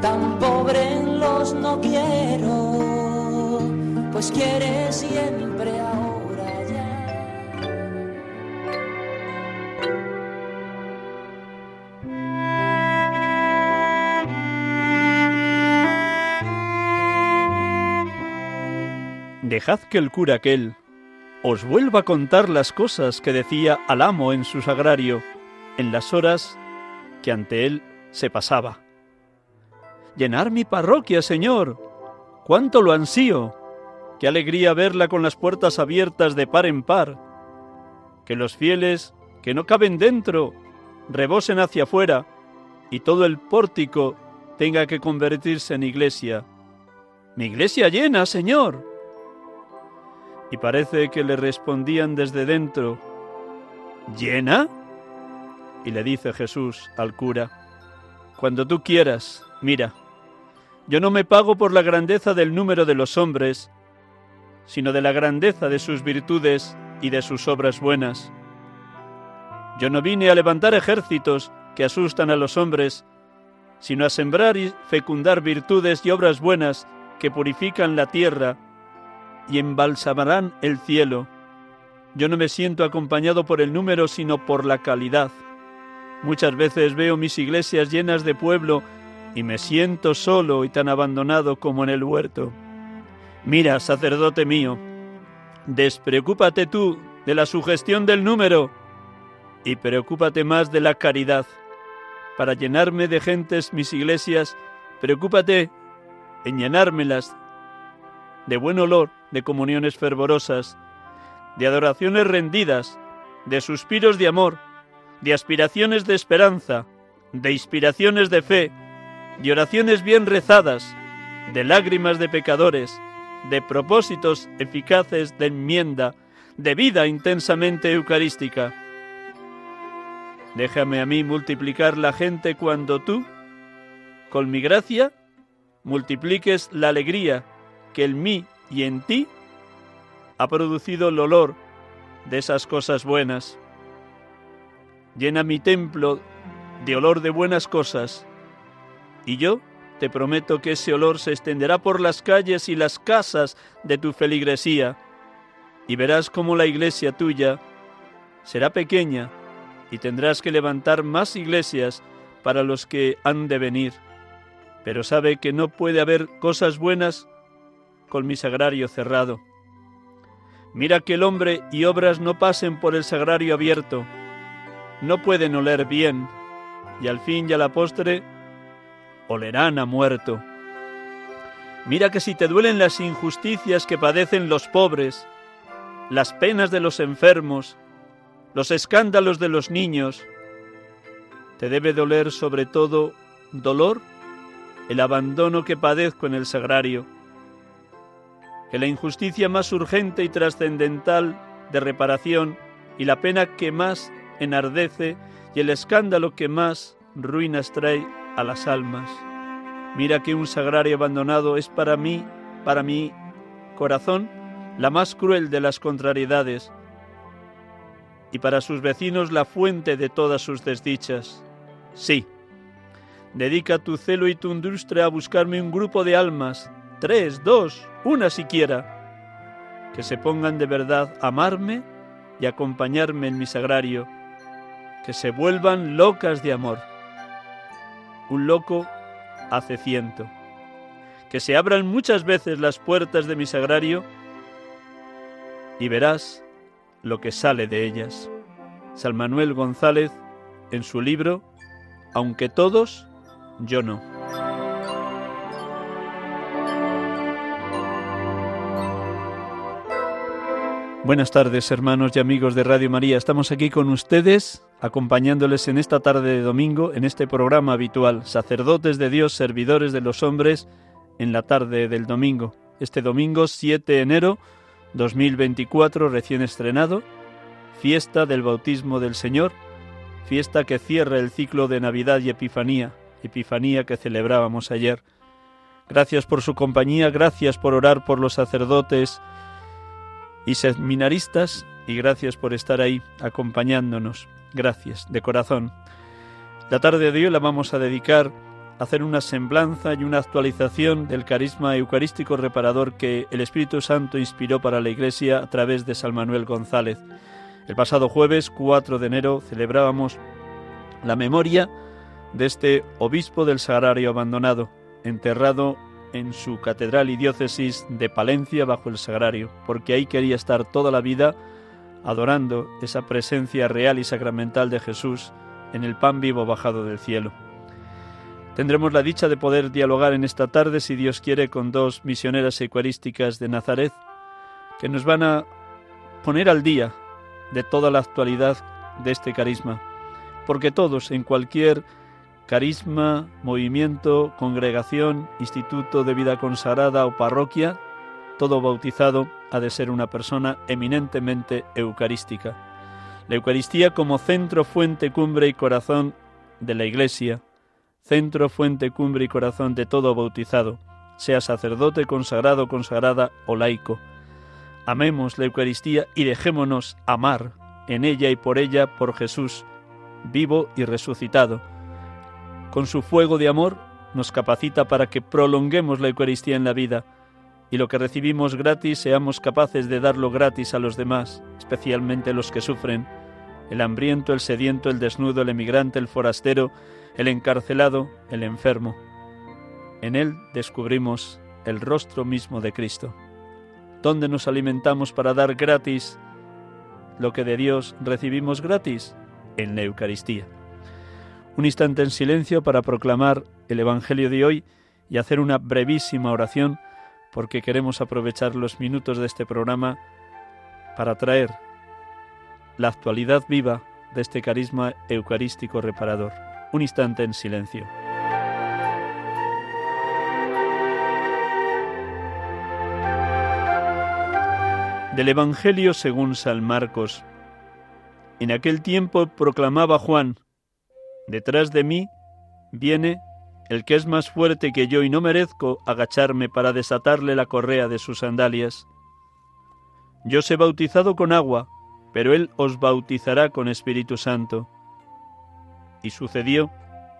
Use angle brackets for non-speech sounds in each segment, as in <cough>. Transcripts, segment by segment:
tan pobre en los no quiero, pues quiere siempre ahora ya. Dejad que el cura aquel os vuelva a contar las cosas que decía al amo en su sagrario, en las horas que ante él se pasaba. Llenar mi parroquia, Señor. Cuánto lo ansío. Qué alegría verla con las puertas abiertas de par en par. Que los fieles, que no caben dentro, rebosen hacia afuera y todo el pórtico tenga que convertirse en iglesia. Mi iglesia llena, Señor. Y parece que le respondían desde dentro, ¿Llena? Y le dice Jesús al cura, Cuando tú quieras, mira, yo no me pago por la grandeza del número de los hombres, sino de la grandeza de sus virtudes y de sus obras buenas. Yo no vine a levantar ejércitos que asustan a los hombres, sino a sembrar y fecundar virtudes y obras buenas que purifican la tierra y embalsamarán el cielo. Yo no me siento acompañado por el número, sino por la calidad. Muchas veces veo mis iglesias llenas de pueblo y me siento solo y tan abandonado como en el huerto. Mira, sacerdote mío, despreocúpate tú de la sugestión del número y preocúpate más de la caridad. Para llenarme de gentes mis iglesias, preocúpate en llenármelas de buen olor, de comuniones fervorosas, de adoraciones rendidas, de suspiros de amor, de aspiraciones de esperanza, de inspiraciones de fe, de oraciones bien rezadas, de lágrimas de pecadores, de propósitos eficaces de enmienda, de vida intensamente eucarística. Déjame a mí multiplicar la gente cuando tú, con mi gracia, multipliques la alegría que en mí y en ti ha producido el olor de esas cosas buenas. Llena mi templo de olor de buenas cosas, y yo te prometo que ese olor se extenderá por las calles y las casas de tu feligresía, y verás cómo la iglesia tuya será pequeña y tendrás que levantar más iglesias para los que han de venir. Pero sabe que no puede haber cosas buenas con mi sagrario cerrado. Mira que el hombre y obras no pasen por el sagrario abierto. No pueden oler bien, y al fin y a la postre olerán a muerto. Mira que si te duelen las injusticias que padecen los pobres, las penas de los enfermos, los escándalos de los niños, te debe doler sobre todo dolor el abandono que padezco en el sagrario que la injusticia más urgente y trascendental de reparación y la pena que más enardece y el escándalo que más ruinas trae a las almas. Mira que un sagrario abandonado es para mí, para mi corazón, la más cruel de las contrariedades y para sus vecinos la fuente de todas sus desdichas. Sí, dedica tu celo y tu industria a buscarme un grupo de almas tres, dos, una siquiera, que se pongan de verdad a amarme y acompañarme en mi sagrario, que se vuelvan locas de amor. Un loco hace ciento. Que se abran muchas veces las puertas de mi sagrario y verás lo que sale de ellas. San Manuel González en su libro Aunque todos, yo no. Buenas tardes, hermanos y amigos de Radio María. Estamos aquí con ustedes, acompañándoles en esta tarde de domingo, en este programa habitual, sacerdotes de Dios, servidores de los hombres, en la tarde del domingo. Este domingo 7 de enero 2024, recién estrenado, fiesta del bautismo del Señor, fiesta que cierra el ciclo de Navidad y Epifanía, Epifanía que celebrábamos ayer. Gracias por su compañía, gracias por orar por los sacerdotes y seminaristas y gracias por estar ahí acompañándonos. Gracias, de corazón. La tarde de hoy la vamos a dedicar a hacer una semblanza y una actualización del carisma eucarístico reparador que el Espíritu Santo inspiró para la Iglesia a través de San Manuel González. El pasado jueves 4 de enero celebrábamos la memoria de este obispo del Sagrario abandonado, enterrado en su catedral y diócesis de Palencia bajo el Sagrario, porque ahí quería estar toda la vida adorando esa presencia real y sacramental de Jesús en el pan vivo bajado del cielo. Tendremos la dicha de poder dialogar en esta tarde, si Dios quiere, con dos misioneras eucarísticas de Nazaret, que nos van a poner al día de toda la actualidad de este carisma, porque todos, en cualquier carisma, movimiento, congregación, instituto de vida consagrada o parroquia, todo bautizado ha de ser una persona eminentemente eucarística. La Eucaristía como centro, fuente, cumbre y corazón de la Iglesia, centro, fuente, cumbre y corazón de todo bautizado, sea sacerdote, consagrado, consagrada o laico. Amemos la Eucaristía y dejémonos amar en ella y por ella por Jesús, vivo y resucitado con su fuego de amor nos capacita para que prolonguemos la Eucaristía en la vida y lo que recibimos gratis seamos capaces de darlo gratis a los demás, especialmente los que sufren, el hambriento, el sediento, el desnudo, el emigrante, el forastero, el encarcelado, el enfermo. En él descubrimos el rostro mismo de Cristo. ¿Dónde nos alimentamos para dar gratis lo que de Dios recibimos gratis? En la Eucaristía un instante en silencio para proclamar el Evangelio de hoy y hacer una brevísima oración porque queremos aprovechar los minutos de este programa para traer la actualidad viva de este carisma eucarístico reparador. Un instante en silencio. Del Evangelio según San Marcos. En aquel tiempo proclamaba Juan, Detrás de mí viene el que es más fuerte que yo y no merezco agacharme para desatarle la correa de sus sandalias. Yo os he bautizado con agua, pero él os bautizará con Espíritu Santo. Y sucedió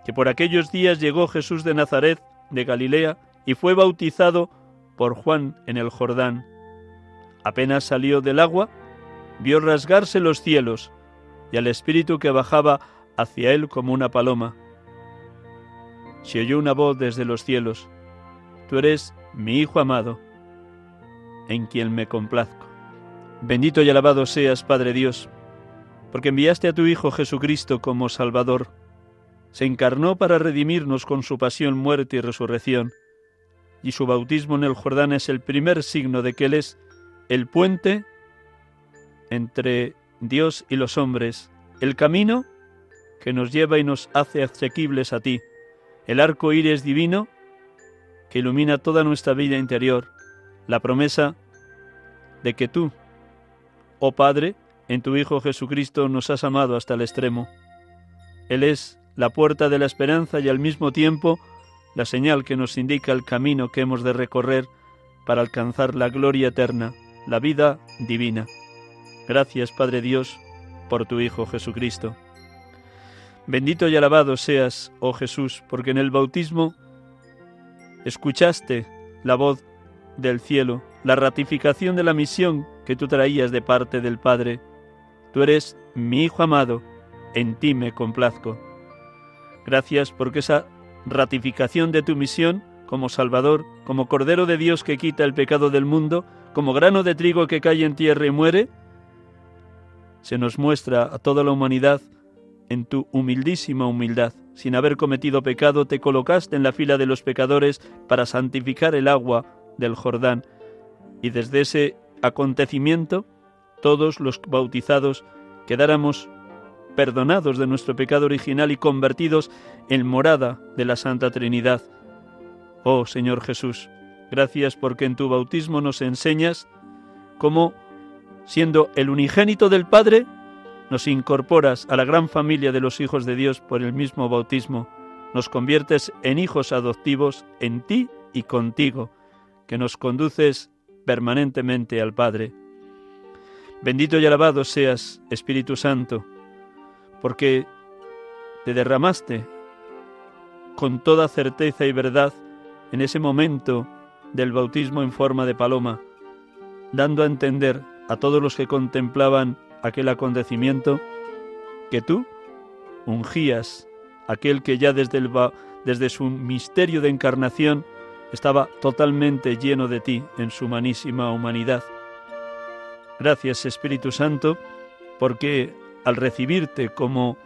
que por aquellos días llegó Jesús de Nazaret, de Galilea, y fue bautizado por Juan en el Jordán. Apenas salió del agua, vio rasgarse los cielos, y al Espíritu que bajaba hacia él como una paloma. Se oyó una voz desde los cielos, Tú eres mi Hijo amado, en quien me complazco. Bendito y alabado seas, Padre Dios, porque enviaste a tu Hijo Jesucristo como Salvador. Se encarnó para redimirnos con su pasión, muerte y resurrección, y su bautismo en el Jordán es el primer signo de que Él es el puente entre Dios y los hombres, el camino que nos lleva y nos hace asequibles a ti, el arco iris divino que ilumina toda nuestra vida interior, la promesa de que tú, oh Padre, en tu Hijo Jesucristo nos has amado hasta el extremo. Él es la puerta de la esperanza y al mismo tiempo la señal que nos indica el camino que hemos de recorrer para alcanzar la gloria eterna, la vida divina. Gracias, Padre Dios, por tu Hijo Jesucristo. Bendito y alabado seas, oh Jesús, porque en el bautismo escuchaste la voz del cielo, la ratificación de la misión que tú traías de parte del Padre. Tú eres mi Hijo amado, en ti me complazco. Gracias porque esa ratificación de tu misión como Salvador, como Cordero de Dios que quita el pecado del mundo, como grano de trigo que cae en tierra y muere, se nos muestra a toda la humanidad en tu humildísima humildad. Sin haber cometido pecado, te colocaste en la fila de los pecadores para santificar el agua del Jordán. Y desde ese acontecimiento todos los bautizados quedáramos perdonados de nuestro pecado original y convertidos en morada de la Santa Trinidad. Oh Señor Jesús, gracias porque en tu bautismo nos enseñas cómo, siendo el unigénito del Padre, nos incorporas a la gran familia de los hijos de Dios por el mismo bautismo, nos conviertes en hijos adoptivos en ti y contigo, que nos conduces permanentemente al Padre. Bendito y alabado seas, Espíritu Santo, porque te derramaste con toda certeza y verdad en ese momento del bautismo en forma de paloma, dando a entender a todos los que contemplaban aquel acontecimiento que tú ungías aquel que ya desde, el, desde su misterio de encarnación estaba totalmente lleno de ti en su humanísima humanidad. Gracias Espíritu Santo, porque al recibirte como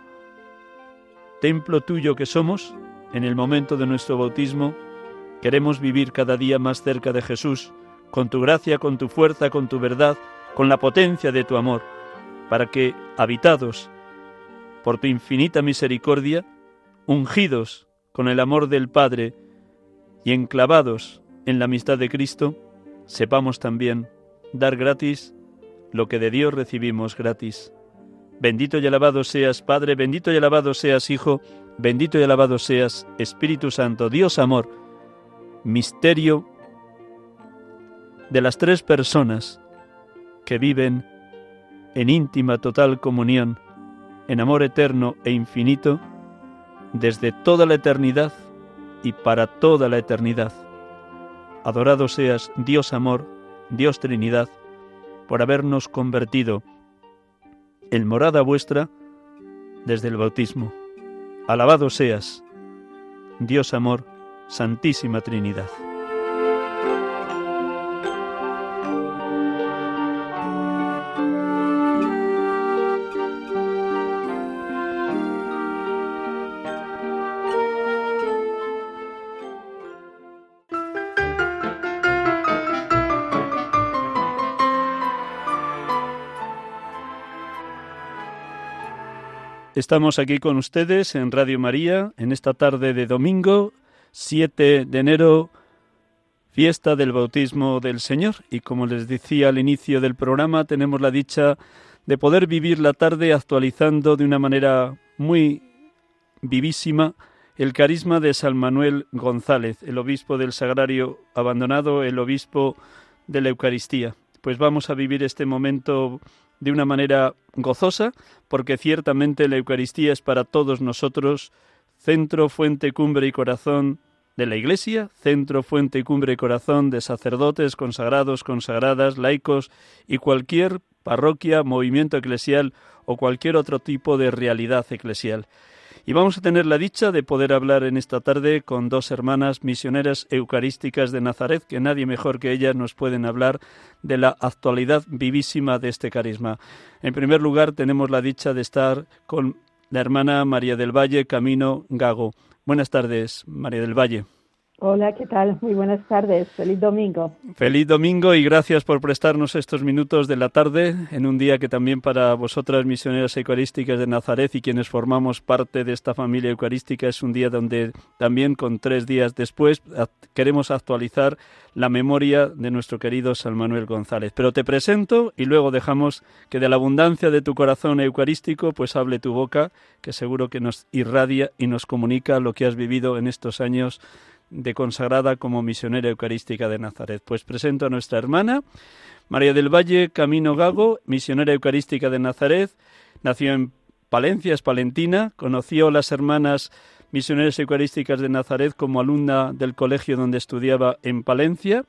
templo tuyo que somos, en el momento de nuestro bautismo, queremos vivir cada día más cerca de Jesús, con tu gracia, con tu fuerza, con tu verdad, con la potencia de tu amor, para que, habitados por tu infinita misericordia, ungidos con el amor del Padre y enclavados en la amistad de Cristo, sepamos también dar gratis lo que de Dios recibimos gratis. Bendito y alabado seas Padre, bendito y alabado seas Hijo, bendito y alabado seas Espíritu Santo, Dios amor, misterio de las tres personas que viven en íntima total comunión, en amor eterno e infinito, desde toda la eternidad y para toda la eternidad. Adorado seas Dios amor, Dios Trinidad, por habernos convertido en morada vuestra desde el bautismo. Alabado seas, Dios amor, Santísima Trinidad. Estamos aquí con ustedes en Radio María en esta tarde de domingo 7 de enero, fiesta del bautismo del Señor. Y como les decía al inicio del programa, tenemos la dicha de poder vivir la tarde actualizando de una manera muy vivísima el carisma de San Manuel González, el obispo del Sagrario abandonado, el obispo de la Eucaristía. Pues vamos a vivir este momento de una manera gozosa, porque ciertamente la Eucaristía es para todos nosotros centro, fuente, cumbre y corazón de la Iglesia, centro, fuente, cumbre y corazón de sacerdotes, consagrados, consagradas, laicos y cualquier parroquia, movimiento eclesial o cualquier otro tipo de realidad eclesial. Y vamos a tener la dicha de poder hablar en esta tarde con dos hermanas misioneras eucarísticas de Nazaret, que nadie mejor que ellas nos pueden hablar de la actualidad vivísima de este carisma. En primer lugar, tenemos la dicha de estar con la hermana María del Valle Camino Gago. Buenas tardes, María del Valle. Hola, ¿qué tal? Muy buenas tardes. Feliz domingo. Feliz domingo y gracias por prestarnos estos minutos de la tarde en un día que también para vosotras misioneras eucarísticas de Nazaret y quienes formamos parte de esta familia eucarística es un día donde también con tres días después queremos actualizar la memoria de nuestro querido San Manuel González. Pero te presento y luego dejamos que de la abundancia de tu corazón eucarístico pues hable tu boca, que seguro que nos irradia y nos comunica lo que has vivido en estos años de consagrada como misionera eucarística de Nazaret. Pues presento a nuestra hermana, María del Valle Camino Gago, misionera eucarística de Nazaret, nació en Palencia, es palentina, conoció a las hermanas misioneras eucarísticas de Nazaret como alumna del colegio donde estudiaba en Palencia,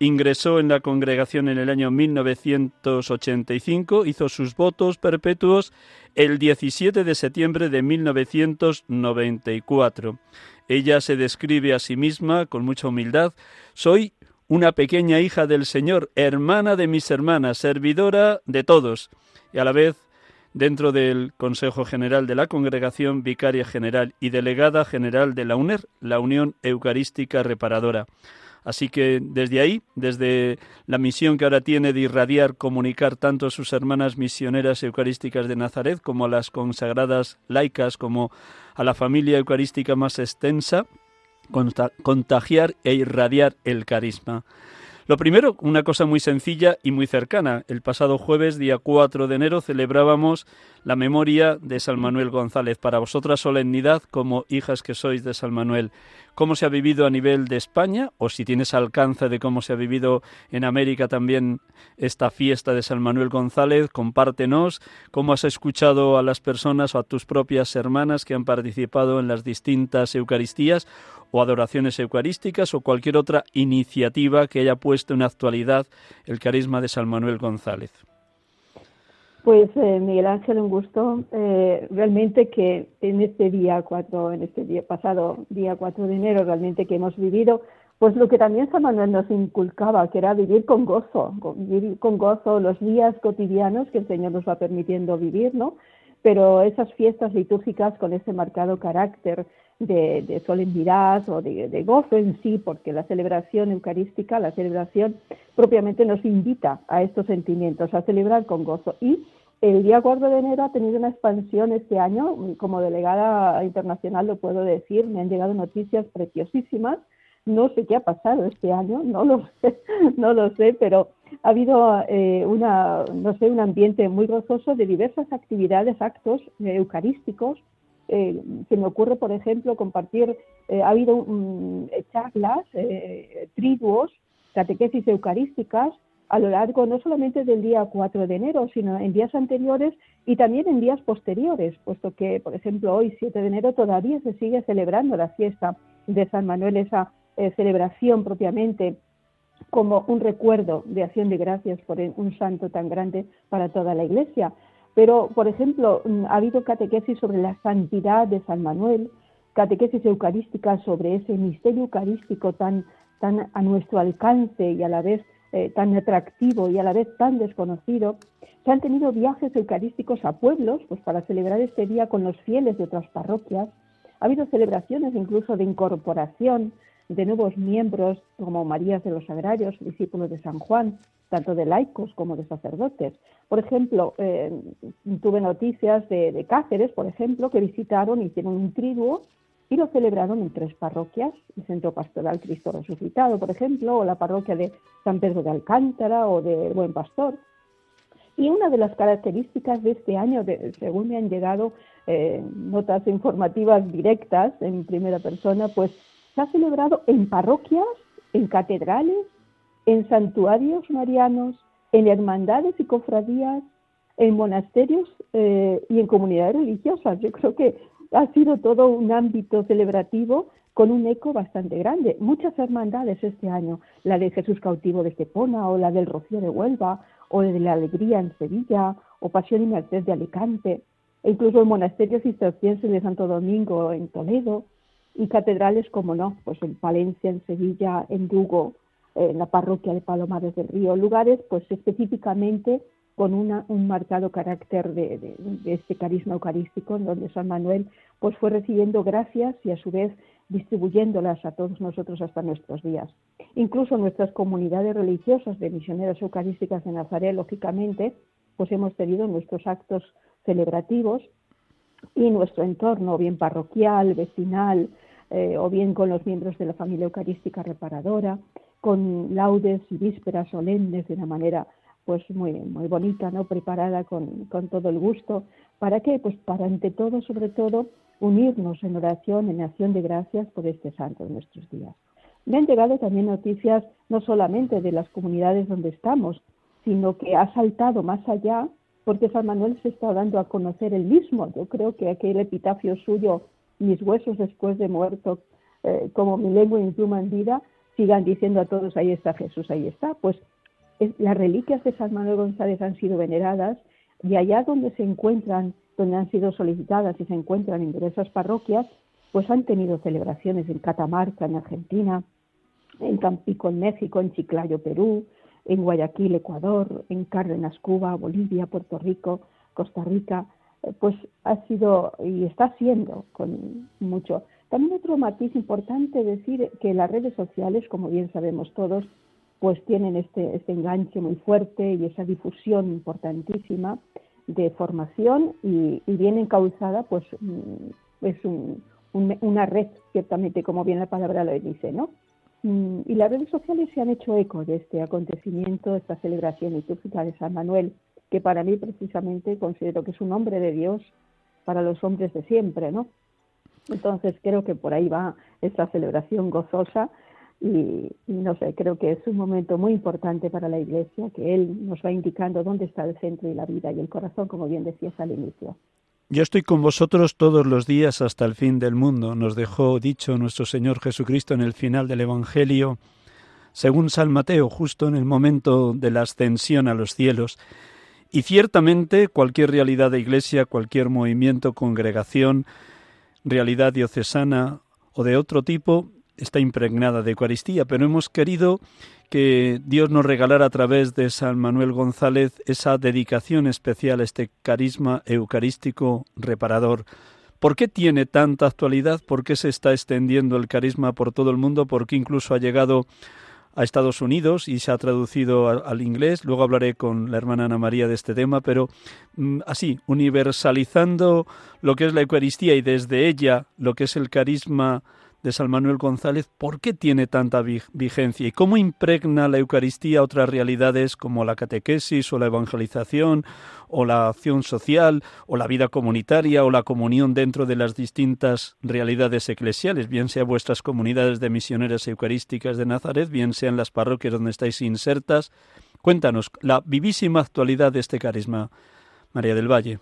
ingresó en la congregación en el año 1985, hizo sus votos perpetuos el 17 de septiembre de 1994. Ella se describe a sí misma con mucha humildad. Soy una pequeña hija del Señor, hermana de mis hermanas, servidora de todos, y a la vez dentro del Consejo General de la Congregación, vicaria general y delegada general de la UNER, la Unión Eucarística Reparadora. Así que desde ahí, desde la misión que ahora tiene de irradiar, comunicar tanto a sus hermanas misioneras eucarísticas de Nazaret como a las consagradas laicas, como a la familia eucarística más extensa, contagiar e irradiar el carisma. Lo primero, una cosa muy sencilla y muy cercana. El pasado jueves, día 4 de enero, celebrábamos la memoria de San Manuel González. Para vosotras solemnidad como hijas que sois de San Manuel. ¿Cómo se ha vivido a nivel de España? O si tienes alcance de cómo se ha vivido en América también esta fiesta de San Manuel González, compártenos cómo has escuchado a las personas o a tus propias hermanas que han participado en las distintas Eucaristías o adoraciones eucarísticas o cualquier otra iniciativa que haya puesto en actualidad el carisma de San Manuel González. Pues eh, Miguel Ángel, un gusto. Eh, realmente que en este día 4, en este pasado día 4 de enero, realmente que hemos vivido, pues lo que también San Manuel nos inculcaba, que era vivir con gozo, vivir con gozo los días cotidianos que el Señor nos va permitiendo vivir, ¿no? Pero esas fiestas litúrgicas con ese marcado carácter de, solemnidad o de, gozo en sí, porque la celebración eucarística, la celebración propiamente nos invita a estos sentimientos, a celebrar con gozo. Y el Día Gordo de Enero ha tenido una expansión este año, como delegada internacional lo puedo decir, me han llegado noticias preciosísimas. No sé qué ha pasado este año, <laughs> no lo sé, no lo sé, pero ha habido eh, una, no sé, un ambiente muy gozoso de diversas actividades, actos eh, eucarísticos, eh, se me ocurre, por ejemplo, compartir, eh, ha habido charlas, eh, triduos, catequesis eucarísticas a lo largo no solamente del día 4 de enero, sino en días anteriores y también en días posteriores, puesto que, por ejemplo, hoy, 7 de enero, todavía se sigue celebrando la fiesta de San Manuel, esa celebración propiamente como un recuerdo de acción de gracias por un santo tan grande para toda la Iglesia. Pero, por ejemplo, mm, ha habido catequesis sobre la santidad de San Manuel, catequesis eucarísticas sobre ese misterio eucarístico tan, a nuestro alcance y a la vez eh, tan atractivo y a la vez tan desconocido. Se han tenido viajes eucarísticos a pueblos pues, para celebrar este día con los fieles de otras parroquias. Ha habido celebraciones incluso de incorporación de nuevos miembros como Marías de los Agrarios, discípulos de San Juan, tanto de laicos como de sacerdotes. Por ejemplo, eh, tuve noticias de, Cáceres, por ejemplo, que visitaron, hicieron un triduo y lo celebraron en tres parroquias, el Centro Pastoral Cristo Resucitado, por ejemplo, o la parroquia de San Pedro de Alcántara o de Buen Pastor. Y una de las características de este año, según me han llegado eh, notas informativas directas en primera persona, pues se ha celebrado en parroquias, en catedrales, en santuarios marianos, en hermandades y cofradías, en monasterios eh, y en comunidades religiosas. Yo creo que ha sido todo un ámbito celebrativo con un eco bastante grande. Muchas hermandades este año, la de Jesús cautivo de Estepona, o la del Rocío de Huelva, o de la Alegría en Sevilla, o Pasión y Merced de Alicante, e incluso el monasterio cisterciense de Santo Domingo en Toledo, y catedrales como no, pues en Palencia, en Sevilla, en Lugo, en la parroquia de Palomares del Río, lugares pues específicamente con un marcado carácter de, este carisma eucarístico, en donde San Manuel pues fue recibiendo gracias y a su vez distribuyéndolas a todos nosotros hasta nuestros días. Incluso nuestras comunidades religiosas de misioneras eucarísticas de Nazaret, lógicamente, pues hemos tenido nuestros actos celebrativos y nuestro entorno, bien parroquial, vecinal, eh, o bien con los miembros de la familia eucarística reparadora, con laudes y vísperas solemnes de una manera pues muy, muy bonita, ¿no? preparada con, con todo el gusto. ¿Para qué? Pues para ante todo, sobre todo, unirnos en oración, en acción de gracias por este santo de nuestros días. Me han llegado también noticias no solamente de las comunidades donde estamos, sino que ha saltado más allá porque San Manuel se está dando a conocer el mismo. Yo creo que aquel epitafio suyo, mis huesos después de muerto, eh, como mi lengua en pluma en vida, sigan diciendo a todos, ahí está Jesús, ahí está. Pues las reliquias de San Manuel González han sido veneradas y allá donde se encuentran, donde han sido solicitadas y se encuentran en diversas parroquias, pues han tenido celebraciones en Catamarca, en Argentina, en Tampico, en México, en Chiclayo, Perú, en Guayaquil, Ecuador, en Cárdenas, Cuba, Bolivia, Puerto Rico, Costa Rica, eh, pues ha sido y está siendo con mucho. También otro matiz importante decir que las redes sociales, como bien sabemos todos, pues tienen este, este enganche muy fuerte y esa difusión importantísima de formación y, viene encauzada, pues mm, es una red, ciertamente, como bien la palabra lo dice, ¿no? Mm, y las redes sociales se han hecho eco de este acontecimiento, esta celebración litúrgica de San Manuel, que para mí precisamente considero que es un hombre de Dios para los hombres de siempre, ¿no? Entonces creo que por ahí va esta celebración gozosa y, no sé, creo que es un momento muy importante para la Iglesia, que Él nos va indicando dónde está el centro y la vida y el corazón, como bien decías al inicio. Yo estoy con vosotros todos los días hasta el fin del mundo, nos dejó dicho nuestro Señor Jesucristo en el final del Evangelio, según San Mateo, justo en el momento de la ascensión a los cielos. Y ciertamente cualquier realidad de iglesia, cualquier movimiento, congregación, realidad diocesana o de otro tipo, está impregnada de Eucaristía, pero hemos querido que Dios nos regalara a través de San Manuel González esa dedicación especial este carisma eucarístico reparador. ¿Por qué tiene tanta actualidad? ¿Por qué se está extendiendo el carisma por todo el mundo? ¿Por qué incluso ha llegado a Estados Unidos y se ha traducido al, inglés. Luego hablaré con la hermana Ana María de este tema, pero mm, así, universalizando lo que es la Eucaristía y desde ella lo que es el carisma de San Manuel González, ¿por qué tiene tanta vigencia y cómo impregna la Eucaristía otras realidades como la catequesis o la evangelización o la acción social o la vida comunitaria o la comunión dentro de las distintas realidades eclesiales, bien sea vuestras comunidades de misioneras eucarísticas de Nazaret, bien sean las parroquias donde estáis insertas? Cuéntanos la vivísima actualidad de este carisma, María del Valle.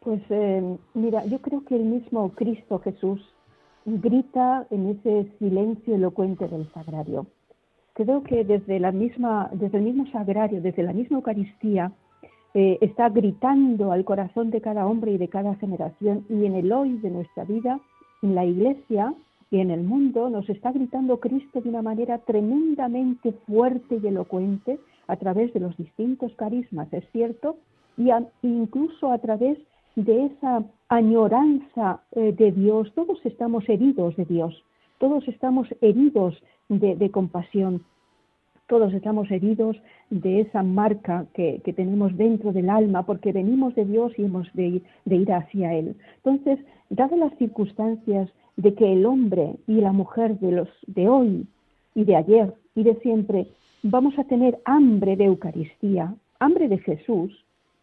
Pues eh, mira, yo creo que el mismo Cristo Jesús grita en ese silencio elocuente del sagrario. Creo que desde, la misma, desde el mismo sagrario, desde la misma Eucaristía, eh, está gritando al corazón de cada hombre y de cada generación y en el hoy de nuestra vida, en la iglesia y en el mundo, nos está gritando Cristo de una manera tremendamente fuerte y elocuente a través de los distintos carismas, es cierto, y incluso a través de esa añoranza eh, de Dios, todos estamos heridos de Dios, todos estamos heridos de, compasión, todos estamos heridos de esa marca que, tenemos dentro del alma, porque venimos de Dios y hemos de, de ir hacia Él. Entonces, dadas las circunstancias de que el hombre y la mujer de, los, de hoy y de ayer y de siempre vamos a tener hambre de Eucaristía, hambre de Jesús,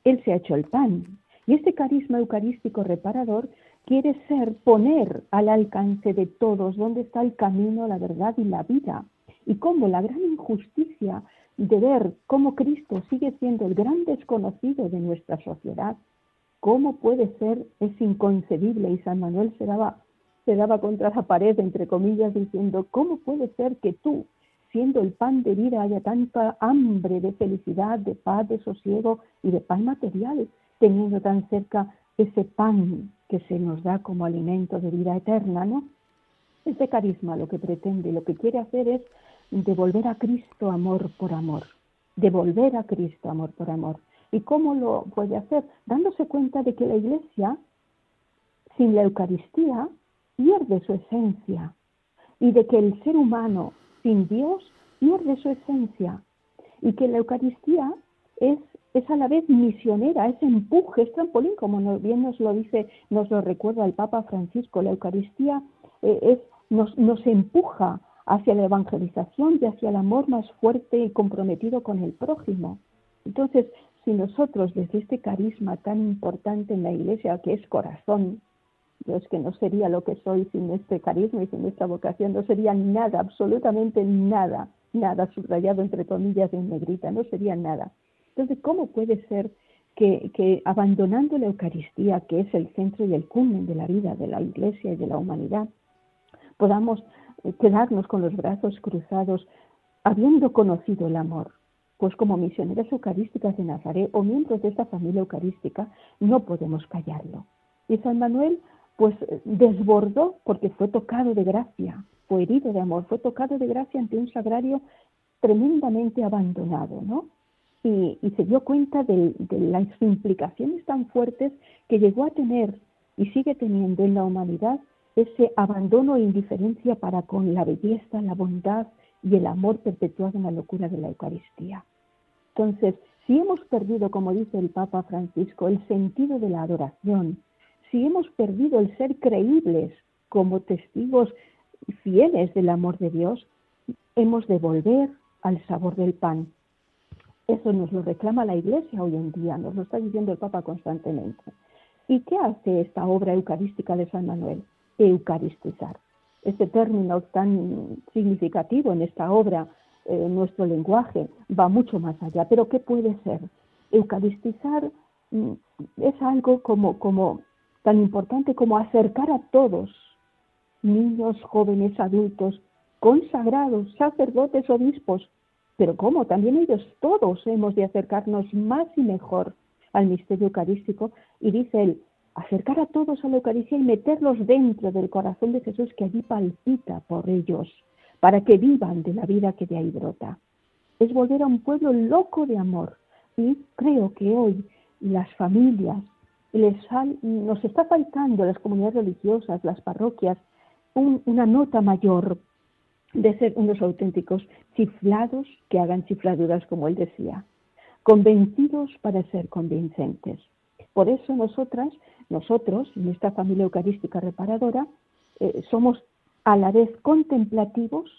Él se ha hecho el pan, y este carisma eucarístico reparador quiere ser poner al alcance de todos dónde está el camino, la verdad y la vida. Y cómo la gran injusticia de ver cómo Cristo sigue siendo el gran desconocido de nuestra sociedad, cómo puede ser, es inconcebible. Y San Manuel se daba, se daba contra la pared, entre comillas, diciendo, ¿cómo puede ser que tú, siendo el pan de vida, haya tanta hambre de felicidad, de paz, de sosiego y de paz material? Teniendo tan cerca ese pan que se nos da como alimento de vida eterna, ¿no? Ese carisma lo que pretende, lo que quiere hacer es devolver a Cristo amor por amor, devolver a Cristo amor por amor. ¿Y cómo lo puede hacer? Dándose cuenta de que la Iglesia, sin la Eucaristía, pierde su esencia y de que el ser humano sin Dios pierde su esencia y que la Eucaristía es es a la vez misionera, es empuje, es trampolín, como bien nos lo dice, nos lo recuerda el Papa Francisco. La Eucaristía eh, es, nos, nos empuja hacia la evangelización y hacia el amor más fuerte y comprometido con el prójimo. Entonces, si nosotros desde este carisma tan importante en la Iglesia, que es corazón, yo es que no sería lo que soy sin este carisma y sin esta vocación, no sería nada, absolutamente nada, nada subrayado entre comillas en negrita, no sería nada. Entonces, ¿cómo puede ser que, abandonando la Eucaristía, que es el centro y el culmen de la vida de la Iglesia y de la humanidad, podamos eh, quedarnos con los brazos cruzados habiendo conocido el amor? Pues como misioneras eucarísticas de Nazaret o miembros de esta familia eucarística, no podemos callarlo. Y San Manuel, pues desbordó porque fue tocado de gracia, fue herido de amor, fue tocado de gracia ante un sagrario tremendamente abandonado, ¿no? Y, se dio cuenta de, las implicaciones tan fuertes que llegó a tener y sigue teniendo en la humanidad ese abandono e indiferencia para con la belleza, la bondad y el amor perpetuado en la locura de la Eucaristía. Entonces, si hemos perdido, como dice el Papa Francisco, el sentido de la adoración, si hemos perdido el ser creíbles como testigos fieles del amor de Dios, hemos de volver al sabor del pan, eso nos lo reclama la Iglesia hoy en día, nos lo está diciendo el Papa constantemente. ¿Y qué hace esta obra eucarística de San Manuel? Eucaristizar. Este término tan significativo en esta obra, en eh, nuestro lenguaje, va mucho más allá. Pero ¿qué puede ser? Eucaristizar mm, es algo como, como tan importante como acercar a todos, niños, jóvenes, adultos, consagrados, sacerdotes, obispos, pero ¿cómo? También ellos todos hemos de acercarnos más y mejor al misterio eucarístico. Y dice él, acercar a todos a la Eucaristía y meterlos dentro del corazón de Jesús que allí palpita por ellos, para que vivan de la vida que de ahí brota. Es volver a un pueblo loco de amor. Y creo que hoy las familias, les nos está faltando las comunidades religiosas, las parroquias, una nota mayor de ser unos auténticos chiflados que hagan chifladuras, como él decía, convencidos para ser convincentes. Por eso nosotras, nosotros, en esta familia eucarística reparadora, eh, somos a la vez contemplativos,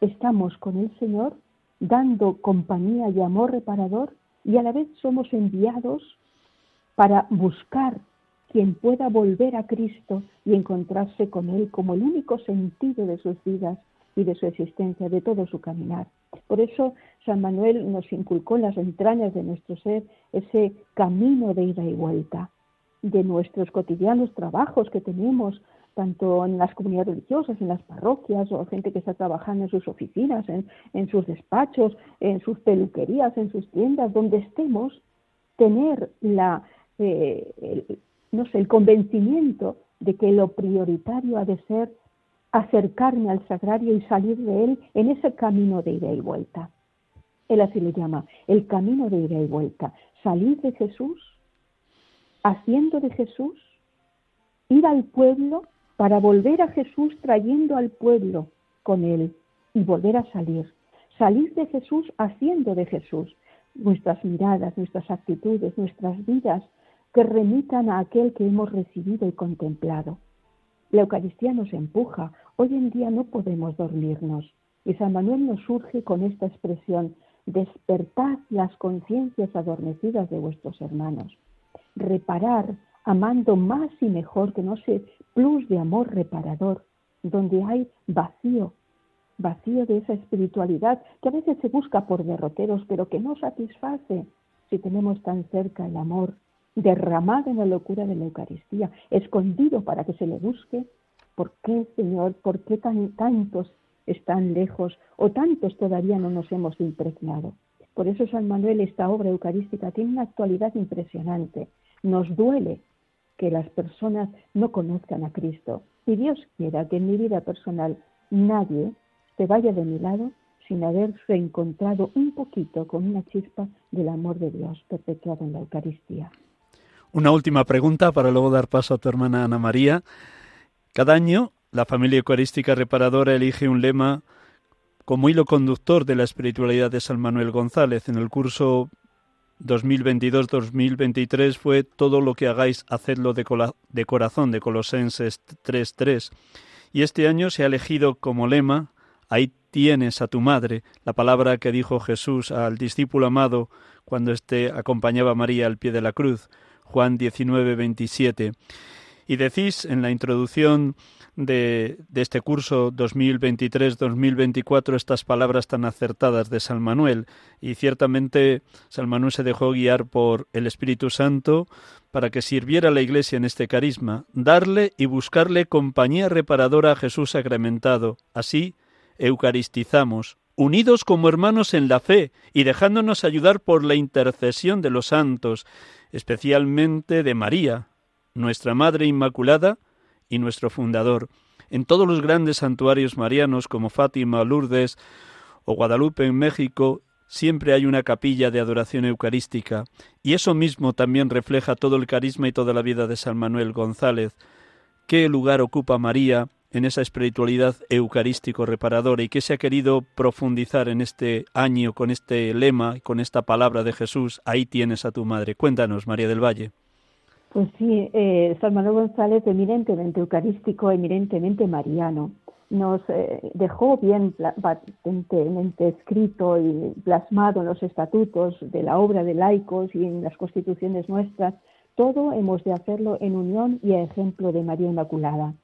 estamos con el Señor, dando compañía y amor reparador, y a la vez somos enviados para buscar quien pueda volver a Cristo y encontrarse con Él como el único sentido de sus vidas y de su existencia, de todo su caminar. Por eso San Manuel nos inculcó en las entrañas de nuestro ser ese camino de ida y vuelta, de nuestros cotidianos trabajos que tenemos, tanto en las comunidades religiosas, en las parroquias, o gente que está trabajando en sus oficinas, en, sus despachos, en sus peluquerías, en sus tiendas, donde estemos, tener la, eh, no sé, el convencimiento de que lo prioritario ha de ser acercarme al sagrario y salir de él en ese camino de ida y vuelta. Él así le llama, el camino de ida y vuelta. Salir de Jesús, haciendo de Jesús, ir al pueblo para volver a Jesús trayendo al pueblo con él y volver a salir. Salir de Jesús haciendo de Jesús nuestras miradas, nuestras actitudes, nuestras vidas que remitan a aquel que hemos recibido y contemplado. La Eucaristía nos empuja. Hoy en día no podemos dormirnos. Y San Manuel nos surge con esta expresión, despertad las conciencias adormecidas de vuestros hermanos. Reparar, amando más y mejor, que no sé, plus de amor reparador, donde hay vacío, vacío de esa espiritualidad que a veces se busca por derroteros, pero que no satisface si tenemos tan cerca el amor derramado en la locura de la Eucaristía, escondido para que se le busque. ¿Por qué, Señor? ¿Por qué tan, tantos están lejos o tantos todavía no nos hemos impregnado? Por eso San Manuel, esta obra eucarística, tiene una actualidad impresionante. Nos duele que las personas no conozcan a Cristo. Y Dios quiera que en mi vida personal nadie se vaya de mi lado sin haber reencontrado un poquito con una chispa del amor de Dios perpetuado en la Eucaristía. Una última pregunta para luego dar paso a tu hermana Ana María. Cada año la familia eucarística reparadora elige un lema como hilo conductor de la espiritualidad de San Manuel González. En el curso 2022-2023 fue todo lo que hagáis, hacedlo de, de corazón, de Colosenses 3.3. Y este año se ha elegido como lema, ahí tienes a tu madre, la palabra que dijo Jesús al discípulo amado cuando éste acompañaba a María al pie de la cruz. Juan 19, 27. Y decís en la introducción de, de este curso 2023-2024 estas palabras tan acertadas de San Manuel. Y ciertamente San Manuel se dejó guiar por el Espíritu Santo para que sirviera a la Iglesia en este carisma, darle y buscarle compañía reparadora a Jesús sacramentado. Así, eucaristizamos, unidos como hermanos en la fe y dejándonos ayudar por la intercesión de los santos, especialmente de María, nuestra Madre Inmaculada y nuestro fundador. En todos los grandes santuarios marianos como Fátima, Lourdes o Guadalupe en México, siempre hay una capilla de adoración eucarística, y eso mismo también refleja todo el carisma y toda la vida de San Manuel González. ¿Qué lugar ocupa María en esa espiritualidad eucarístico reparadora y qué se ha querido profundizar en este año con este lema, con esta palabra de Jesús? Ahí tienes a tu madre. Cuéntanos, María del Valle. Pues sí, eh, San Manuel González, eminentemente eucarístico, eminentemente mariano nos eh, dejó bien patentemente escrito y plasmado en los estatutos de la obra de laicos y en las constituciones nuestras, todo hemos de hacerlo en unión y a ejemplo de María Inmaculada.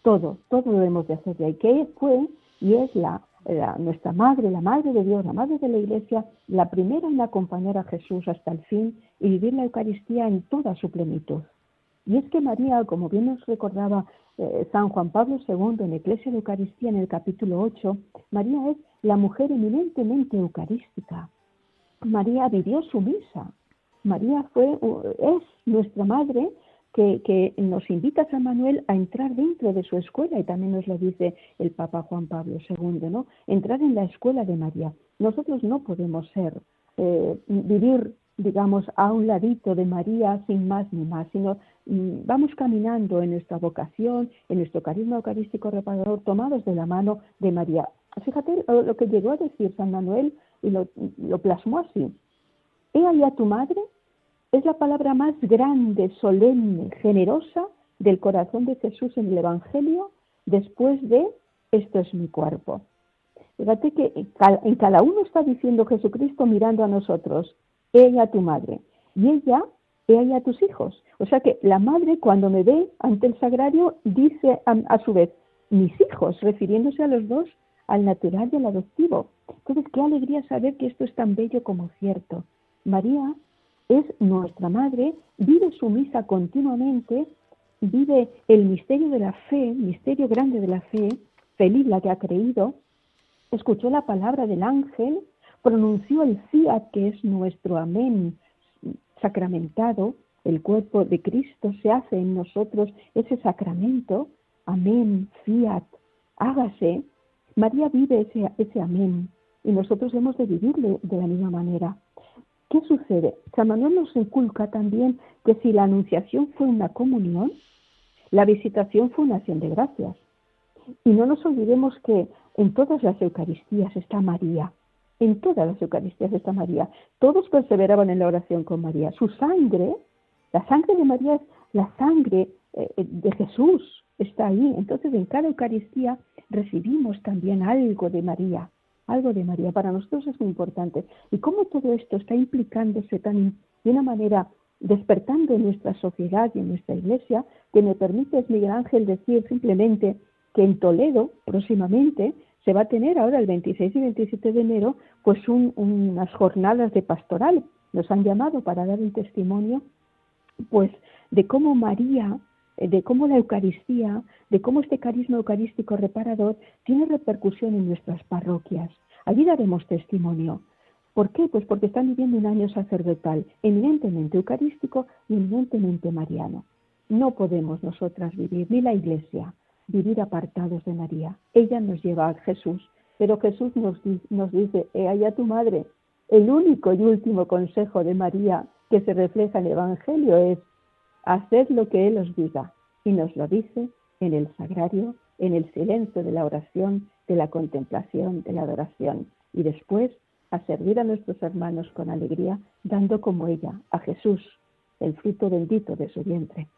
Todo, todo lo hemos de hacer y que fue y es la, nuestra madre, la madre de Dios, la madre de la Iglesia, la primera en acompañar a Jesús hasta el fin y vivir la Eucaristía en toda su plenitud. Y es que María, como bien nos recordaba eh, San Juan Pablo II en Eclesia de Eucaristía en el capítulo 8, María es la mujer eminentemente eucarística. María vivió su misa. María fue, es nuestra madre que, que, nos invita a San Manuel a entrar dentro de su escuela, y también nos lo dice el Papa Juan Pablo II, ¿no? Entrar en la escuela de María. Nosotros no podemos ser, eh, vivir digamos, a un ladito de María sin más ni más, sino mm, vamos caminando en nuestra vocación, en nuestro carisma eucarístico reparador, tomados de la mano de María. Fíjate lo que llegó a decir San Manuel y lo, lo plasmó así. He ahí a tu madre es la palabra más grande, solemne, generosa del corazón de Jesús en el Evangelio después de esto es mi cuerpo. Fíjate que en cada uno está diciendo Jesucristo mirando a nosotros, ella a tu madre y ella, ella a tus hijos. O sea que la madre cuando me ve ante el sagrario dice a, su vez, mis hijos, refiriéndose a los dos, al natural y al adoptivo. Entonces, qué alegría saber que esto es tan bello como cierto. María es nuestra madre, vive su misa continuamente, vive el misterio de la fe, misterio grande de la fe, feliz la que ha creído, escuchó la palabra del ángel, pronunció el fiat que es nuestro amén sacramentado, el cuerpo de Cristo se hace en nosotros ese sacramento, amén, fiat, hágase. María vive ese, ese amén y nosotros hemos de vivirlo de la misma manera. ¿Qué sucede? San Manuel nos inculca también que si la anunciación fue una comunión, la visitación fue una acción de gracias. Y no nos olvidemos que en todas las Eucaristías está María. En todas las Eucaristías está María. Todos perseveraban en la oración con María. Su sangre, la sangre de María es la sangre eh, de Jesús, está ahí. Entonces en cada Eucaristía recibimos también algo de María, algo de María. Para nosotros es muy importante. Y cómo todo esto está implicándose tan de una manera despertando en nuestra sociedad y en nuestra iglesia, que me permite, Miguel Ángel, decir simplemente que en Toledo, próximamente, se va a tener ahora el 26 y 27 de enero pues unas jornadas de pastoral. Nos han llamado para dar un testimonio pues de cómo María, de cómo la Eucaristía, de cómo este carisma eucarístico reparador tiene repercusión en nuestras parroquias. Allí daremos testimonio. ¿Por qué? Pues porque están viviendo un año sacerdotal, eminentemente eucarístico y eminentemente mariano. No podemos nosotras vivir, ni la Iglesia, vivir apartados de María. Ella nos lleva a Jesús, pero Jesús nos, nos dice, he allá tu madre. El único y último consejo de María que se refleja en el Evangelio es, haced lo que Él os diga. Y nos lo dice en el sagrario, en el silencio de la oración, de la contemplación, de la adoración. Y después a servir a nuestros hermanos con alegría, dando como ella a Jesús el fruto bendito de su vientre.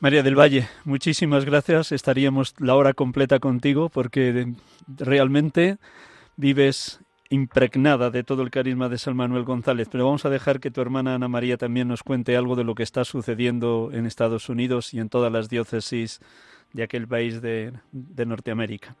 María del Valle, muchísimas gracias. Estaríamos la hora completa contigo porque realmente vives impregnada de todo el carisma de San Manuel González, pero vamos a dejar que tu hermana Ana María también nos cuente algo de lo que está sucediendo en Estados Unidos y en todas las diócesis de aquel país de, Norteamérica.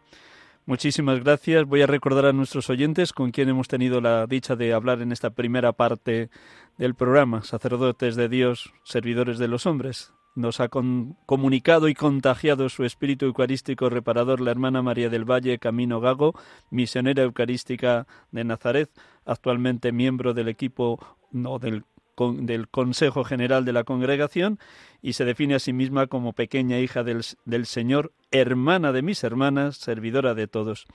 Muchísimas gracias. Voy a recordar a nuestros oyentes con quien hemos tenido la dicha de hablar en esta primera parte del programa, sacerdotes de Dios, servidores de los hombres nos ha comunicado y contagiado su espíritu eucarístico reparador la hermana María del Valle Camino Gago, misionera eucarística de Nazaret, actualmente miembro del equipo no del del Consejo General de la Congregación y se define a sí misma como pequeña hija del, del Señor, hermana de mis hermanas, servidora de todos.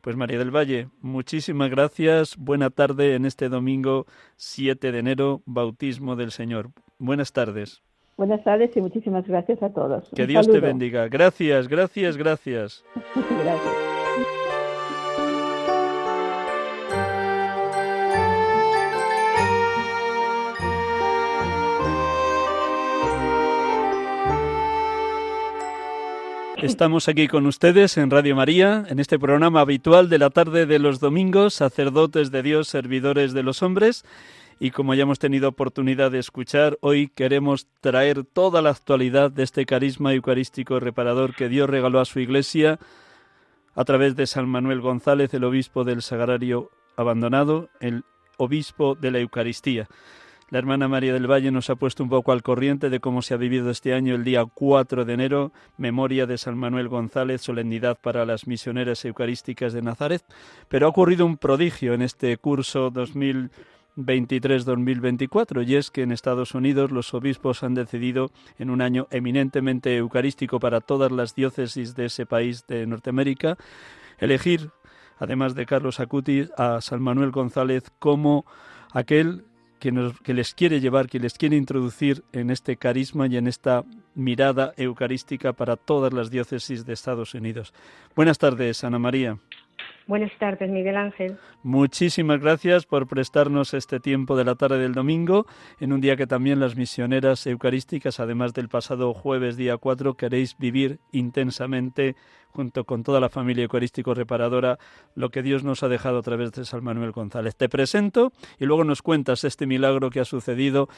Pues María del Valle, muchísimas gracias. Buena tarde en este domingo 7 de enero, bautismo del Señor. Buenas tardes. Buenas tardes y muchísimas gracias a todos. Que Dios te bendiga. Gracias, gracias, gracias. <laughs> gracias. Estamos aquí con ustedes en Radio María, en este programa habitual de la tarde de los domingos, sacerdotes de Dios, servidores de los hombres. Y como ya hemos tenido oportunidad de escuchar, hoy queremos traer toda la actualidad de este carisma eucarístico reparador que Dios regaló a su iglesia a través de San Manuel González, el obispo del Sagrario abandonado, el obispo de la Eucaristía. La hermana María del Valle nos ha puesto un poco al corriente de cómo se ha vivido este año el día 4 de enero, memoria de San Manuel González, solemnidad para las misioneras eucarísticas de Nazaret, pero ha ocurrido un prodigio en este curso 2023-2024 y es que en Estados Unidos los obispos han decidido en un año eminentemente eucarístico para todas las diócesis de ese país de Norteamérica elegir además de Carlos Acuti a San Manuel González como aquel que, les quiere llevar, que les quiere introducir en este carisma y en esta mirada eucarística para todas las diócesis de Estados Unidos. Buenas tardes, Ana María. Buenas tardes, Miguel Ángel. Muchísimas gracias por prestarnos este tiempo de la tarde del domingo, en un día que también las misioneras eucarísticas, además del pasado jueves día 4, queréis vivir intensamente junto con toda la familia eucarístico reparadora, lo que Dios nos ha dejado a través de San Manuel González. Te presento y luego nos cuentas este milagro que ha sucedido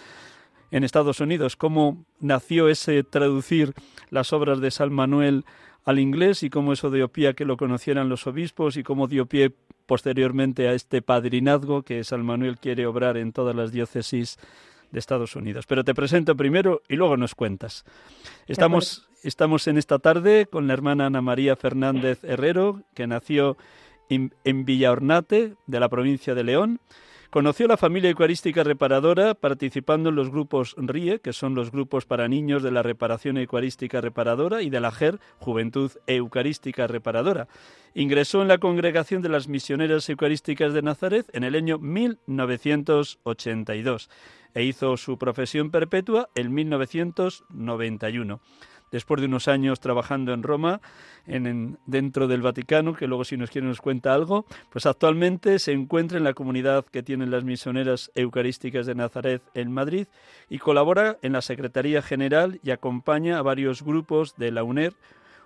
en Estados Unidos, cómo nació ese traducir las obras de San Manuel al inglés y cómo eso dio pie a que lo conocieran los obispos y cómo dio pie posteriormente a este padrinazgo que San Manuel quiere obrar en todas las diócesis de Estados Unidos. Pero te presento primero y luego nos cuentas. Estamos, estamos en esta tarde con la hermana Ana María Fernández Herrero, que nació en, en Villaornate, de la provincia de León. Conoció la familia eucarística reparadora participando en los grupos RIE, que son los grupos para niños de la reparación eucarística reparadora, y de la GER, Juventud Eucarística Reparadora. Ingresó en la congregación de las misioneras eucarísticas de Nazaret en el año 1982 e hizo su profesión perpetua en 1991 después de unos años trabajando en Roma, en, dentro del Vaticano, que luego si nos quiere nos cuenta algo, pues actualmente se encuentra en la comunidad que tienen las misioneras eucarísticas de Nazaret en Madrid y colabora en la Secretaría General y acompaña a varios grupos de la UNER,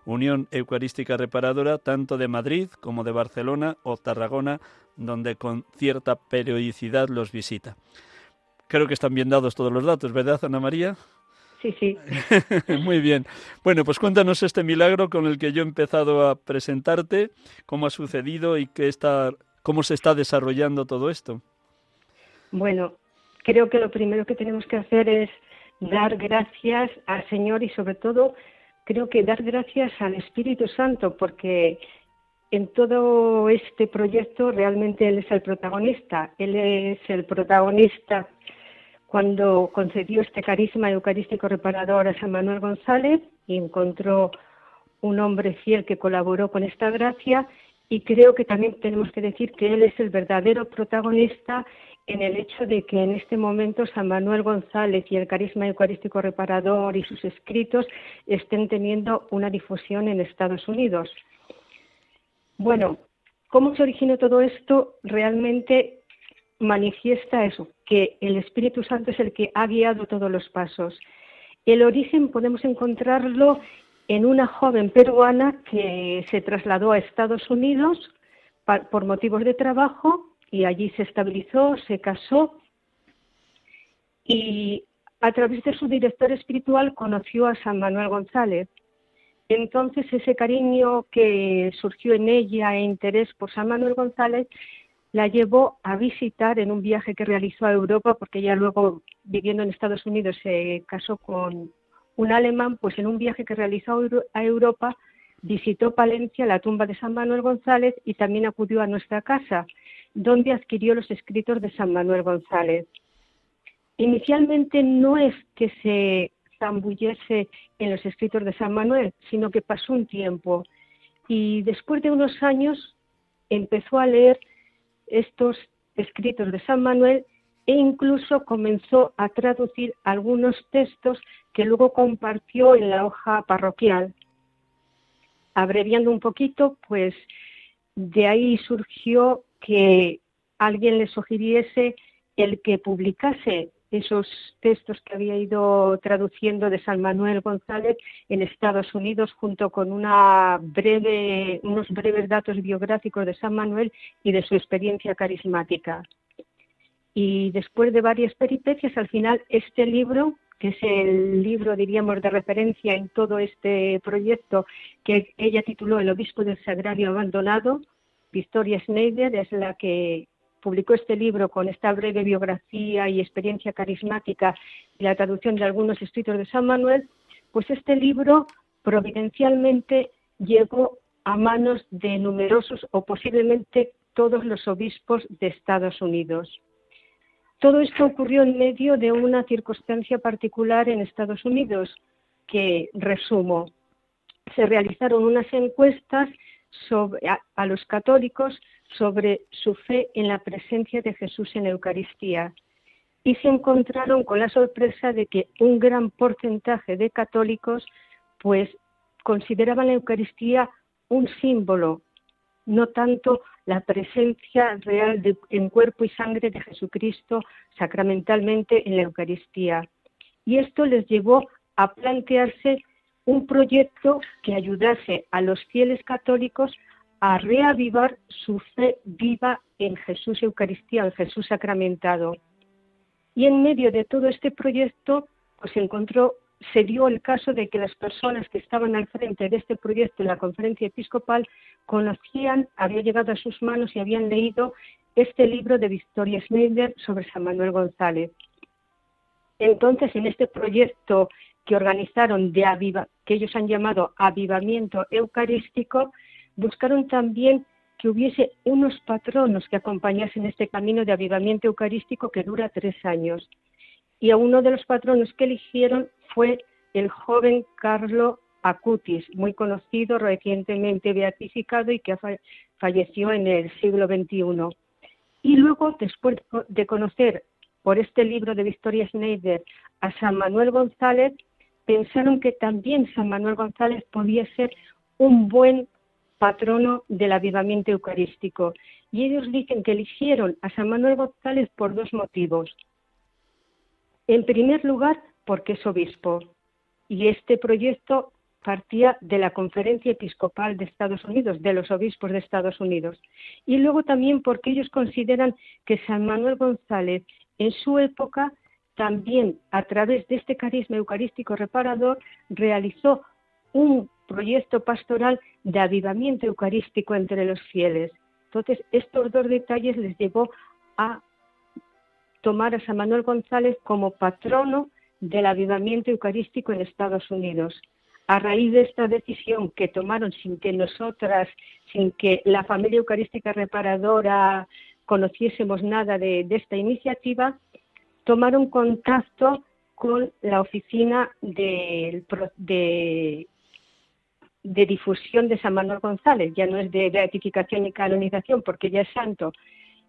Unión Eucarística Reparadora, tanto de Madrid como de Barcelona o Tarragona, donde con cierta periodicidad los visita. Creo que están bien dados todos los datos, ¿verdad, Ana María? Sí, sí. <laughs> Muy bien. Bueno, pues cuéntanos este milagro con el que yo he empezado a presentarte, cómo ha sucedido y qué está, cómo se está desarrollando todo esto. Bueno, creo que lo primero que tenemos que hacer es dar gracias al Señor y sobre todo creo que dar gracias al Espíritu Santo porque en todo este proyecto realmente Él es el protagonista. Él es el protagonista cuando concedió este carisma eucarístico reparador a San Manuel González y encontró un hombre fiel que colaboró con esta gracia y creo que también tenemos que decir que él es el verdadero protagonista en el hecho de que en este momento San Manuel González y el carisma eucarístico reparador y sus escritos estén teniendo una difusión en Estados Unidos. Bueno, ¿cómo se originó todo esto? Realmente manifiesta eso, que el Espíritu Santo es el que ha guiado todos los pasos. El origen podemos encontrarlo en una joven peruana que se trasladó a Estados Unidos por motivos de trabajo y allí se estabilizó, se casó y a través de su director espiritual conoció a San Manuel González. Entonces ese cariño que surgió en ella e interés por San Manuel González la llevó a visitar en un viaje que realizó a Europa, porque ella luego, viviendo en Estados Unidos, se casó con un alemán, pues en un viaje que realizó a Europa, visitó Palencia, la tumba de San Manuel González, y también acudió a nuestra casa, donde adquirió los escritos de San Manuel González. inicialmente no es que se zambullese en los escritos de San Manuel, sino que pasó un tiempo y después de unos años empezó a leer estos escritos de San Manuel e incluso comenzó a traducir algunos textos que luego compartió en la hoja parroquial. Abreviando un poquito, pues de ahí surgió que alguien le sugiriese el que publicase esos textos que había ido traduciendo de San Manuel González en Estados Unidos junto con una breve, unos breves datos biográficos de San Manuel y de su experiencia carismática. Y después de varias peripecias, al final este libro, que es el libro, diríamos, de referencia en todo este proyecto, que ella tituló El Obispo del Sagrario Abandonado, Victoria Schneider es la que publicó este libro con esta breve biografía y experiencia carismática y la traducción de algunos escritos de San Manuel, pues este libro providencialmente llegó a manos de numerosos o posiblemente todos los obispos de Estados Unidos. Todo esto ocurrió en medio de una circunstancia particular en Estados Unidos, que resumo. Se realizaron unas encuestas a, los católicos sobre su fe en la presencia de Jesús en la Eucaristía y se encontraron con la sorpresa de que un gran porcentaje de católicos pues consideraban la Eucaristía un símbolo, no tanto la presencia real en cuerpo y sangre de Jesucristo sacramentalmente en la Eucaristía. Y esto les llevó a plantearse un proyecto que ayudase a los fieles católicos a reavivar su fe viva en Jesús Eucaristía, en Jesús sacramentado. Y en medio de todo este proyecto, pues encontró, se dio el caso de que las personas que estaban al frente de este proyecto en la conferencia episcopal conocían, había llegado a sus manos y habían leído este libro de Victoria Schneider sobre San Manuel González. Entonces, en este proyecto que organizaron de aviva, que ellos han llamado avivamiento eucarístico, buscaron también que hubiese unos patronos que acompañasen este camino de avivamiento eucarístico que dura tres años. Y a uno de los patronos que eligieron fue el joven Carlo Acutis, muy conocido, recientemente beatificado y que falleció en el siglo XXI. Y luego, después de conocer por este libro de Victoria Schneider a San Manuel González, pensaron que también San Manuel González podía ser un buen patrono del avivamiento eucarístico. Y ellos dicen que eligieron a San Manuel González por dos motivos. En primer lugar, porque es obispo. Y este proyecto partía de la Conferencia Episcopal de Estados Unidos, de los obispos de Estados Unidos. Y luego también porque ellos consideran que San Manuel González en su época también a través de este carisma eucarístico reparador realizó un proyecto pastoral de avivamiento eucarístico entre los fieles. Entonces, estos dos detalles les llevó a tomar a San Manuel González como patrono del avivamiento eucarístico en Estados Unidos a raíz de esta decisión que tomaron sin que nosotras, sin que la familia eucarística reparadora conociésemos nada de, esta iniciativa, tomaron contacto con la oficina de, de, difusión de San Manuel González, ya no es de beatificación y canonización porque ya es santo.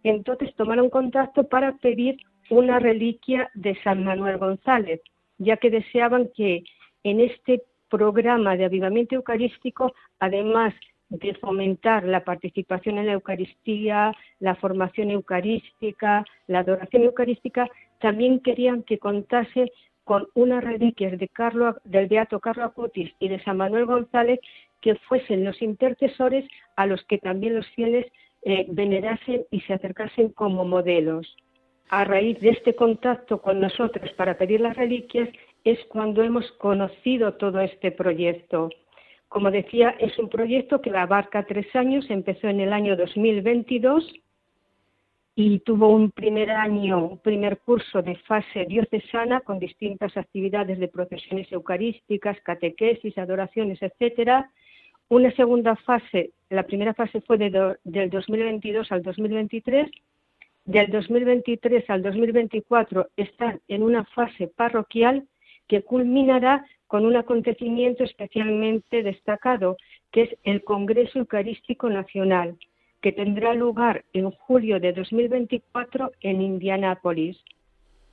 Entonces tomaron contacto para pedir una reliquia de San Manuel González, ya que deseaban que en este programa de avivamiento eucarístico, además de fomentar la participación en la Eucaristía, la formación eucarística, la adoración eucarística, también querían que contase con unas reliquias de Carlo, del Beato Carlo Acutis y de San Manuel González que fuesen los intercesores a los que también los fieles eh, venerasen y se acercasen como modelos. A raíz de este contacto con nosotros para pedir las reliquias, es cuando hemos conocido todo este proyecto. Como decía, es un proyecto que abarca tres años, empezó en el año 2022 y tuvo un primer año, un primer curso de fase diocesana con distintas actividades de procesiones eucarísticas, catequesis, adoraciones, etcétera. Una segunda fase, la primera fase fue del 2022 al 2023 del 2023 al 2024 están en una fase parroquial que culminará con un acontecimiento especialmente destacado, que es el Congreso Eucarístico Nacional, que tendrá lugar en julio de 2024 en Indianápolis.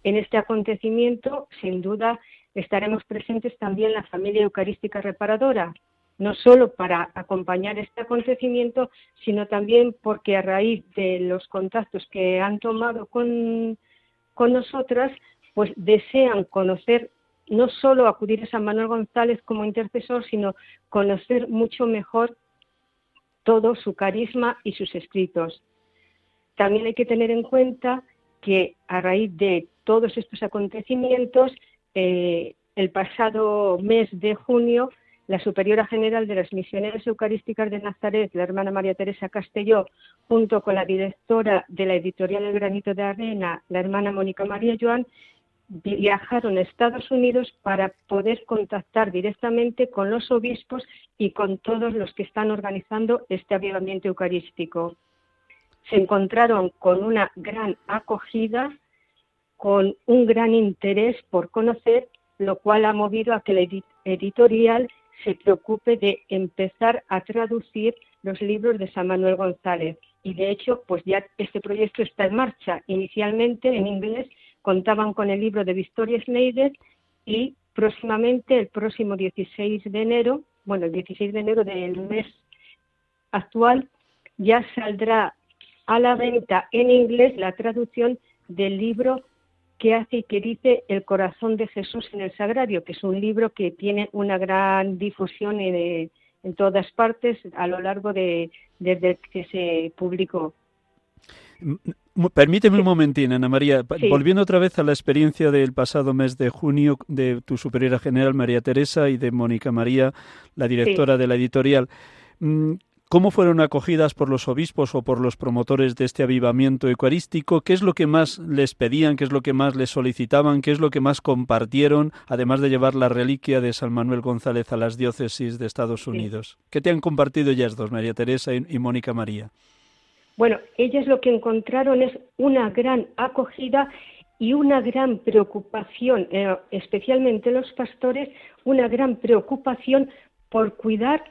En este acontecimiento, sin duda, estaremos presentes también la familia eucarística reparadora, no solo para acompañar este acontecimiento, sino también porque a raíz de los contactos que han tomado con, con nosotras, pues desean conocer, no solo acudir a San Manuel González como intercesor, sino conocer mucho mejor todo su carisma y sus escritos. También hay que tener en cuenta que a raíz de todos estos acontecimientos, eh, el pasado mes de junio la Superiora General de las Misioneras Eucarísticas de Nazaret, la hermana María Teresa Castelló, junto con la directora de la editorial El Granito de Arena, la hermana Mónica María Joan, viajaron a Estados Unidos para poder contactar directamente con los obispos y con todos los que están organizando este avivamiento eucarístico. Se encontraron con una gran acogida, con un gran interés por conocer, lo cual ha movido a que la editorial se preocupe de empezar a traducir los libros de San Manuel González. Y de hecho, pues ya este proyecto está en marcha. Inicialmente en inglés contaban con el libro de Victoria Schneider y próximamente, el próximo 16 de enero, bueno, el 16 de enero del mes actual, ya saldrá a la venta en inglés la traducción del libro que hace y que dice El corazón de Jesús en el Sagrario, que es un libro que tiene una gran difusión en, en todas partes a lo largo de desde que se publicó. Permíteme un momentín, Ana María. Volviendo otra vez a la experiencia del pasado mes de junio de tu superiora general María Teresa y de Mónica María, la directora de la editorial. Mm, ¿Cómo fueron acogidas por los obispos o por los promotores de este avivamiento eucarístico? ¿Qué es lo que más les pedían? ¿Qué es lo que más les solicitaban? ¿Qué es lo que más compartieron, además de llevar la reliquia de San Manuel González a las diócesis de Estados Unidos? ¿Qué te han compartido ellas dos, María Teresa y, Mónica María? Bueno, ellas lo que encontraron es una gran acogida y una gran preocupación, eh, especialmente los pastores, una gran preocupación por cuidar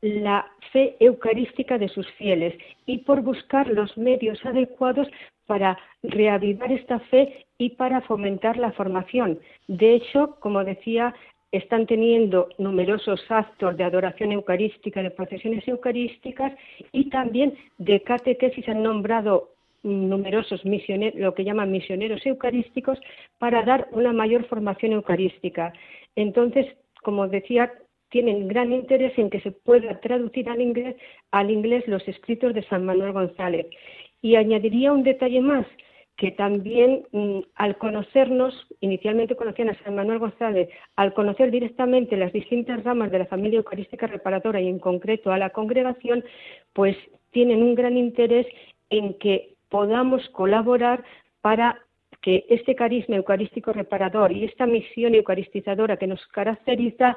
la fe eucarística de sus fieles y por buscar los medios adecuados para reavivar esta fe y para fomentar la formación. De hecho, como decía, están teniendo numerosos actos de adoración eucarística, de procesiones eucarísticas y también de catequesis han nombrado numerosos misioneros, lo que llaman misioneros eucarísticos, para dar una mayor formación eucarística. Entonces, como decía, tienen gran interés en que se pueda traducir al inglés, al inglés los escritos de San Manuel González. Y añadiría un detalle más, que también mm, al conocernos, inicialmente conocían a San Manuel González, al conocer directamente las distintas ramas de la familia eucarística reparadora y en concreto a la congregación, pues tienen un gran interés en que podamos colaborar para que este carisma eucarístico reparador y esta misión eucaristizadora que nos caracteriza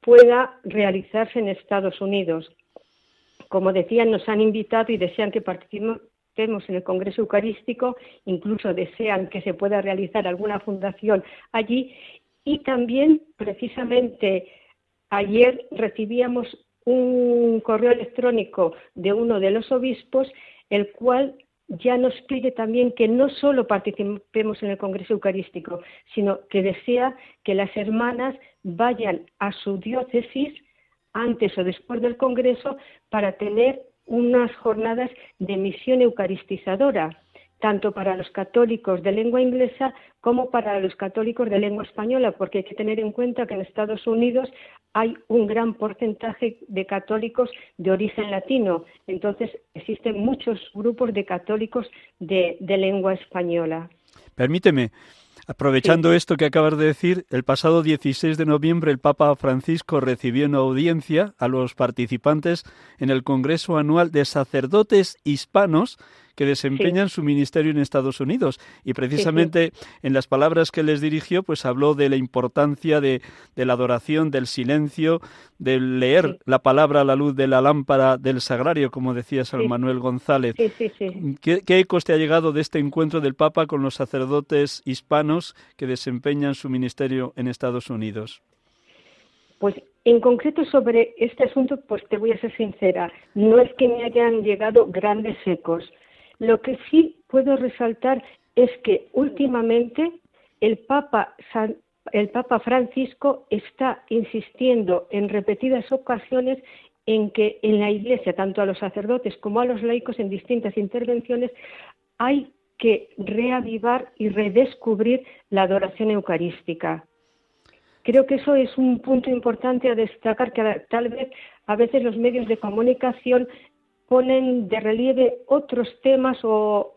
pueda realizarse en Estados Unidos. Como decían, nos han invitado y desean que participemos en el Congreso Eucarístico, incluso desean que se pueda realizar alguna fundación allí. Y también precisamente ayer recibíamos un correo electrónico de uno de los obispos, el cual ya nos pide también que no solo participemos en el Congreso Eucarístico, sino que desea que las hermanas vayan a su diócesis antes o después del Congreso para tener unas jornadas de misión eucaristizadora, tanto para los católicos de lengua inglesa como para los católicos de lengua española, porque hay que tener en cuenta que en Estados Unidos hay un gran porcentaje de católicos de origen latino, entonces existen muchos grupos de católicos de, lengua española. Permíteme, Aprovechando esto que acabas de decir, el pasado 16 de noviembre el Papa Francisco recibió una audiencia a los participantes en el Congreso Anual de Sacerdotes Hispanos que desempeñan su ministerio en Estados Unidos. Y precisamente en las palabras que les dirigió, pues habló de la importancia de, la adoración, del silencio, de leer la palabra a la luz de la lámpara del sagrario, como decía San Manuel González. ¿Qué, ¿Qué ecos te ha llegado de este encuentro del Papa con los sacerdotes hispanos que desempeñan su ministerio en Estados Unidos? Pues en concreto sobre este asunto, pues te voy a ser sincera, no es que me hayan llegado grandes ecos. Lo que sí puedo resaltar es que últimamente el Papa, el Papa Francisco está insistiendo en repetidas ocasiones en que en la Iglesia, tanto a los sacerdotes como a los laicos en distintas intervenciones, hay que reavivar y redescubrir la adoración eucarística. Creo que eso es un punto importante a destacar, que tal vez a veces los medios de comunicación ponen de relieve otros temas o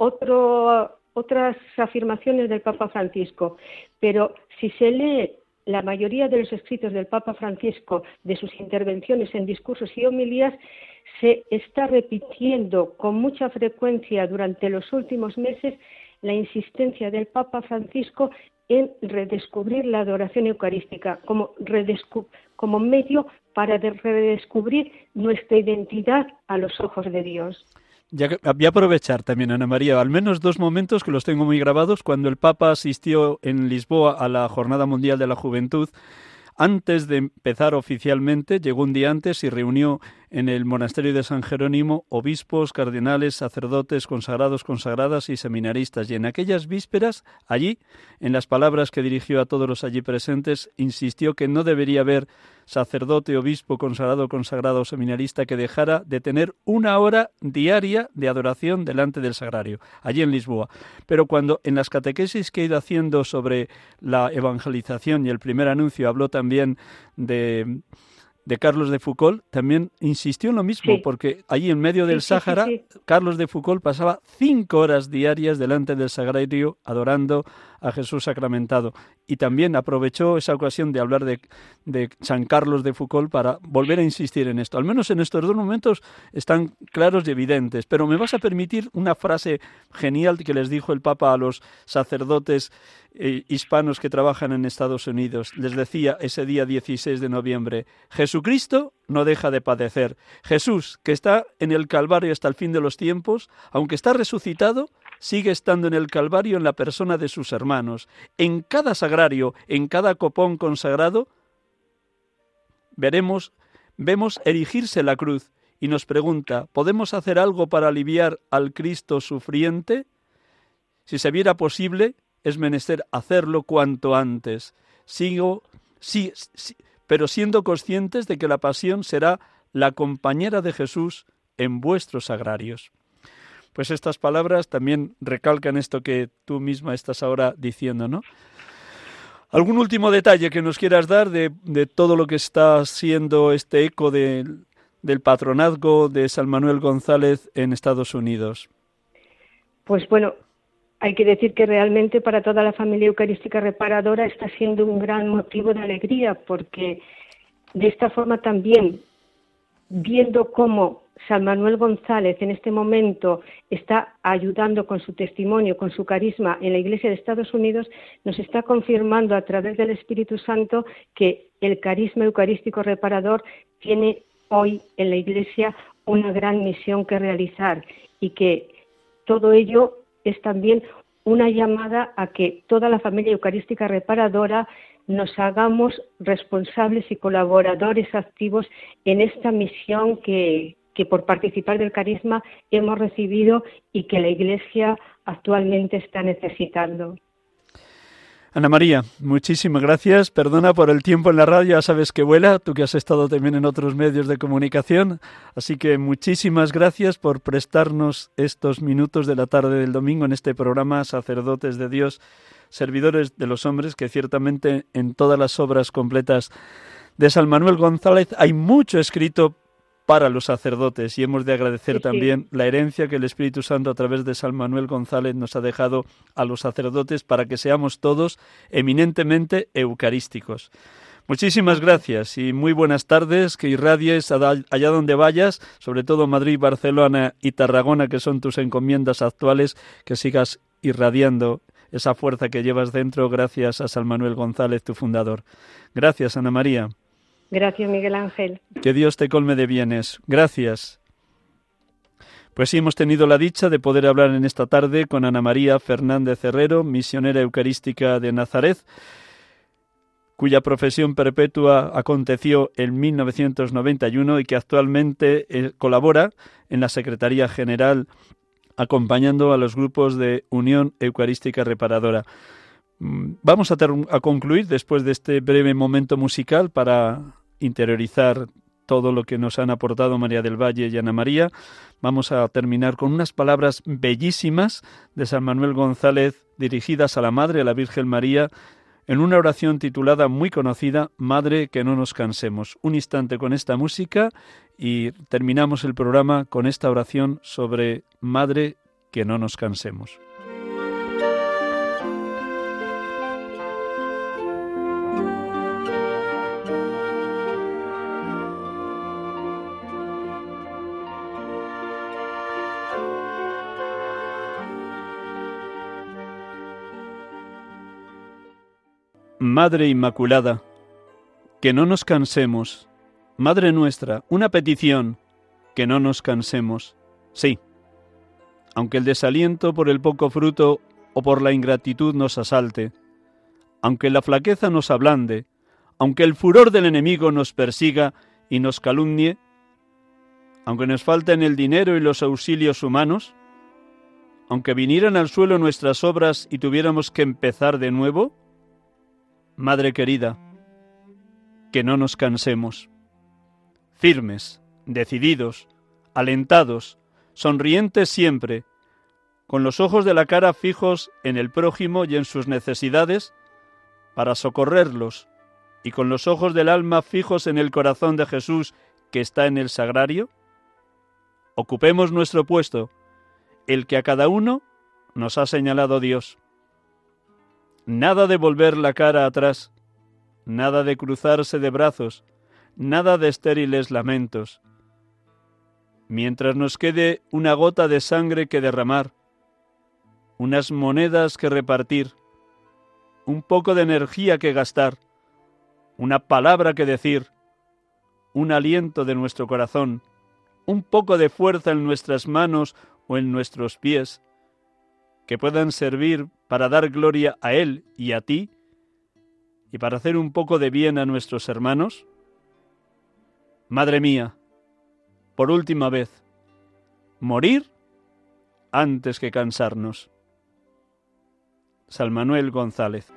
otras afirmaciones del Papa Francisco. Pero si se lee la mayoría de los escritos del Papa Francisco, de sus intervenciones en discursos y homilías, se está repitiendo con mucha frecuencia durante los últimos meses la insistencia del Papa Francisco en redescubrir la adoración eucarística como, como medio para redescubrir nuestra identidad a los ojos de Dios. Ya voy a aprovechar también, Ana María, al menos dos momentos que los tengo muy grabados. Cuando el Papa asistió en Lisboa a la Jornada Mundial de la Juventud, antes de empezar oficialmente, llegó un día antes y reunió en el monasterio de San Jerónimo obispos, cardenales, sacerdotes, consagrados, consagradas y seminaristas. Y en aquellas vísperas, allí, en las palabras que dirigió a todos los allí presentes, insistió que no debería haber sacerdote, obispo, consagrado, consagrado seminarista que dejara de tener una hora diaria de adoración delante del sagrario, allí en Lisboa. Pero cuando en las catequesis que he ido haciendo sobre la evangelización y el primer anuncio habló también de de Carlos de Foucault también insistió en lo mismo, porque allí en medio del Sáhara, Carlos de Foucault pasaba cinco horas diarias delante del sagrario adorando a Jesús sacramentado. Y también aprovechó esa ocasión de hablar de, de, San Carlos de Foucault para volver a insistir en esto. Al menos en estos dos momentos están claros y evidentes. Pero me vas a permitir una frase genial que les dijo el Papa a los sacerdotes eh, hispanos que trabajan en Estados Unidos. Les decía ese día 16 de noviembre, Jesucristo no deja de padecer. Jesús, que está en el Calvario hasta el fin de los tiempos, aunque está resucitado, sigue estando en el Calvario en la persona de sus hermanos. En cada sagrario, en cada copón consagrado, veremos, vemos erigirse la cruz y nos pregunta, ¿podemos hacer algo para aliviar al Cristo sufriente? Si se viera posible, es menester hacerlo cuanto antes. Sigo, sí, sí, pero siendo conscientes de que la pasión será la compañera de Jesús en vuestros sagrarios. Pues estas palabras también recalcan esto que tú misma estás ahora diciendo, ¿no? ¿Algún último detalle que nos quieras dar de, todo lo que está siendo este eco del patronazgo de San Manuel González en Estados Unidos? Pues bueno, hay que decir que realmente para toda la familia eucarística reparadora está siendo un gran motivo de alegría porque de esta forma también, viendo cómo San Manuel González en este momento está ayudando con su testimonio, con su carisma en la Iglesia de Estados Unidos, nos está confirmando a través del Espíritu Santo que el carisma eucarístico reparador tiene hoy en la Iglesia una gran misión que realizar y que todo ello es también una llamada a que toda la familia eucarística reparadora nos hagamos responsables y colaboradores activos en esta misión que, que por participar del carisma hemos recibido y que la Iglesia actualmente está necesitando. Ana María, muchísimas gracias. Perdona por el tiempo en la radio, ya sabes que vuela, tú que has estado también en otros medios de comunicación. Así que muchísimas gracias por prestarnos estos minutos de la tarde del domingo en este programa Sacerdotes de Dios, Servidores de los Hombres, que ciertamente en todas las obras completas de San Manuel González hay mucho escrito para los sacerdotes y hemos de agradecer también la herencia que el Espíritu Santo a través de San Manuel González nos ha dejado a los sacerdotes para que seamos todos eminentemente eucarísticos. Muchísimas gracias y muy buenas tardes, que irradies allá donde vayas, sobre todo Madrid, Barcelona y Tarragona, que son tus encomiendas actuales, que sigas irradiando esa fuerza que llevas dentro gracias a San Manuel González, tu fundador. Gracias, Ana María. Gracias, Miguel Ángel. Que Dios te colme de bienes. Gracias. Pues sí, hemos tenido la dicha de poder hablar en esta tarde con Ana María Fernández Herrero, misionera eucarística de Nazaret, cuya profesión perpetua aconteció en 1991 y que actualmente eh, colabora en la Secretaría General acompañando a los grupos de Unión Eucarística Reparadora. Mm, vamos a, a concluir después de este breve momento musical para interiorizar todo lo que nos han aportado María del Valle y Ana María. Vamos a terminar con unas palabras bellísimas de San Manuel González dirigidas a la Madre, a la Virgen María, en una oración titulada muy conocida, Madre, que no nos cansemos. Un instante con esta música y terminamos el programa con esta oración sobre Madre, que no nos cansemos. Madre Inmaculada, que no nos cansemos. Madre nuestra, una petición, que no nos cansemos. Sí, aunque el desaliento por el poco fruto o por la ingratitud nos asalte, aunque la flaqueza nos ablande, aunque el furor del enemigo nos persiga y nos calumnie, aunque nos falten el dinero y los auxilios humanos, aunque vinieran al suelo nuestras obras y tuviéramos que empezar de nuevo, Madre querida, que no nos cansemos. Firmes, decididos, alentados, sonrientes siempre, con los ojos de la cara fijos en el prójimo y en sus necesidades, para socorrerlos, y con los ojos del alma fijos en el corazón de Jesús que está en el sagrario? Ocupemos nuestro puesto, el que a cada uno nos ha señalado Dios. Nada de volver la cara atrás, nada de cruzarse de brazos, nada de estériles lamentos. Mientras nos quede una gota de sangre que derramar, unas monedas que repartir, un poco de energía que gastar, una palabra que decir, un aliento de nuestro corazón, un poco de fuerza en nuestras manos o en nuestros pies, que puedan servir para dar gloria a Él y a ti, y para hacer un poco de bien a nuestros hermanos? Madre mía, por última vez, morir antes que cansarnos. Salmanuel González.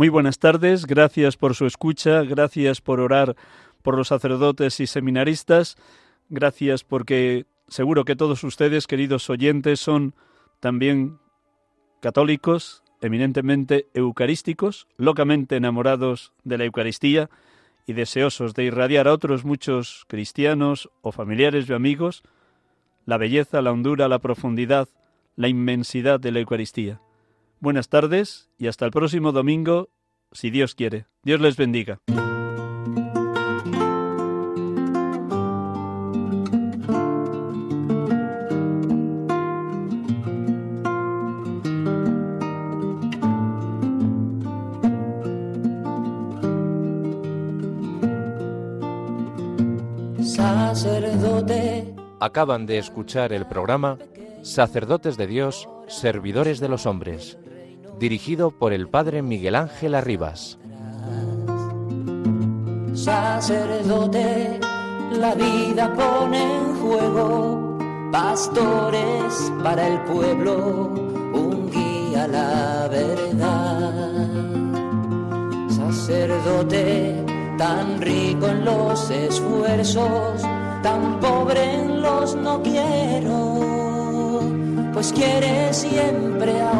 Muy buenas tardes, gracias por su escucha, gracias por orar por los sacerdotes y seminaristas, gracias porque seguro que todos ustedes, queridos oyentes, son también católicos, eminentemente eucarísticos, locamente enamorados de la Eucaristía y deseosos de irradiar a otros muchos cristianos o familiares o amigos la belleza, la hondura, la profundidad, la inmensidad de la Eucaristía. Buenas tardes y hasta el próximo domingo, si Dios quiere. Dios les bendiga. Sacerdote. Acaban de escuchar el programa Sacerdotes de Dios Servidores de los Hombres, dirigido por el Padre Miguel Ángel Arribas. Sacerdote, la vida pone en juego, pastores para el pueblo, un guía a la verdad. Sacerdote, tan rico en los esfuerzos, tan pobre en los no quiero pues quiere siempre a